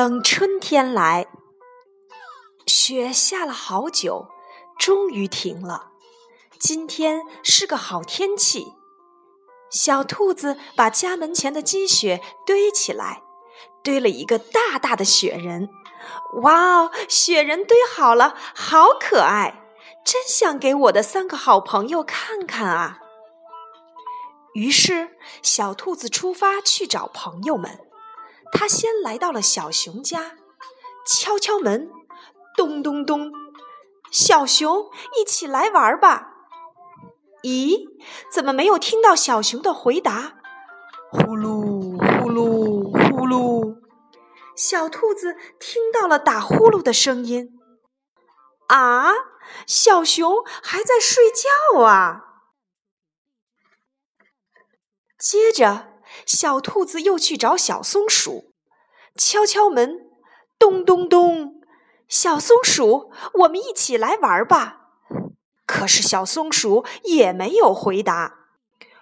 等春天来。雪下了好久，终于停了。今天是个好天气。小兔子把家门前的积雪堆起来，堆了一个大大的雪人。哇哦，雪人堆好了，好可爱，真想给我的三个好朋友看看啊！于是，小兔子出发去找朋友们。它先来到了小熊家，敲敲门，咚咚咚。小熊，一起来玩吧。咦，怎么没有听到小熊的回答？呼噜呼噜呼噜，小兔子听到了打呼噜的声音。啊，小熊还在睡觉啊！接着，小兔子又去找小松鼠，敲敲门，咚咚咚。小松鼠，我们一起来玩吧。可是小松鼠也没有回答。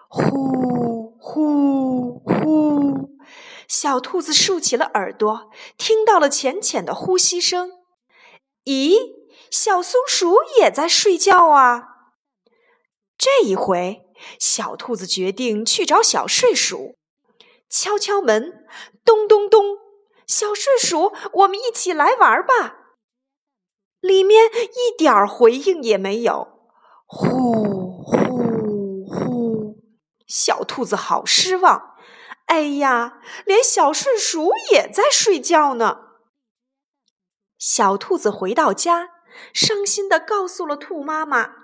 呼呼呼，小兔子竖起了耳朵，听到了浅浅的呼吸声。咦，小松鼠也在睡觉啊！这一回。小兔子决定去找小睡鼠，敲敲门，咚咚咚。小睡鼠，我们一起来玩吧。里面一点儿回应也没有。呼呼呼！小兔子好失望。哎呀，连小睡鼠也在睡觉呢。小兔子回到家，伤心的告诉了兔妈妈。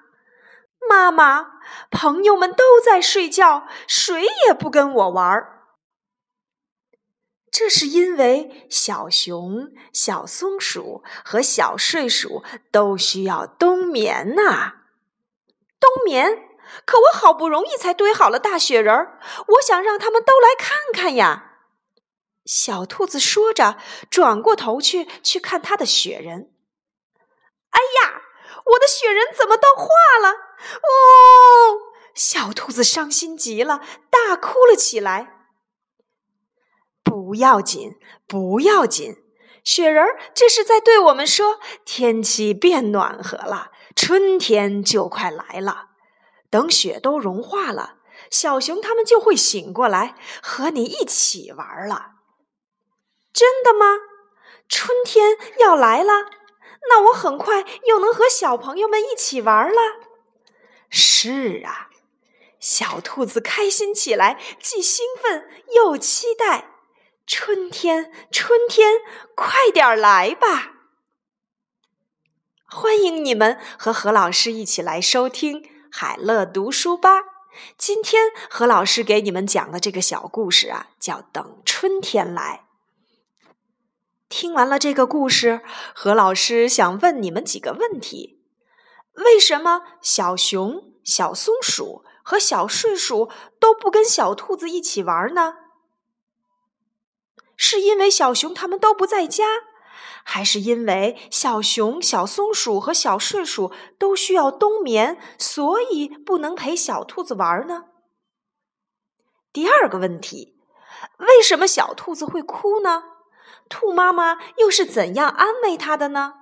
妈妈，朋友们都在睡觉，谁也不跟我玩儿。这是因为小熊、小松鼠和小睡鼠都需要冬眠呐。冬眠？可我好不容易才堆好了大雪人，我想让他们都来看看呀。小兔子说着，转过头去去看它的雪人。哎呀！我的雪人怎么都化了？哦，小兔子伤心极了，大哭了起来。不要紧，不要紧，雪人这是在对我们说：天气变暖和了，春天就快来了。等雪都融化了，小熊他们就会醒过来，和你一起玩了。真的吗？春天要来了？那我很快又能和小朋友们一起玩了。是啊，小兔子开心起来，既兴奋又期待。春天，春天，快点来吧！欢迎你们和何老师一起来收听海乐读书吧。今天何老师给你们讲的这个小故事啊，叫《等春天来》。听完了这个故事，何老师想问你们几个问题：为什么小熊、小松鼠和小睡鼠都不跟小兔子一起玩呢？是因为小熊他们都不在家，还是因为小熊、小松鼠和小睡鼠都需要冬眠，所以不能陪小兔子玩呢？第二个问题：为什么小兔子会哭呢？兔妈妈又是怎样安慰它的呢？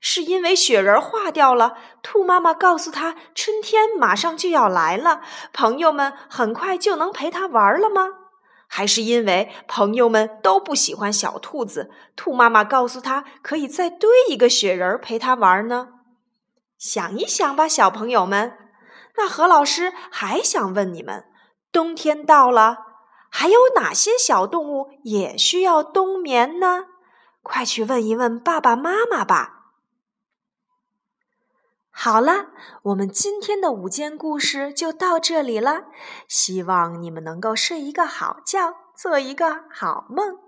是因为雪人化掉了，兔妈妈告诉他春天马上就要来了，朋友们很快就能陪他玩了吗？还是因为朋友们都不喜欢小兔子，兔妈妈告诉他可以再堆一个雪人陪他玩呢？想一想吧，小朋友们。那何老师还想问你们：冬天到了。还有哪些小动物也需要冬眠呢？快去问一问爸爸妈妈吧。好了，我们今天的午间故事就到这里了。希望你们能够睡一个好觉，做一个好梦。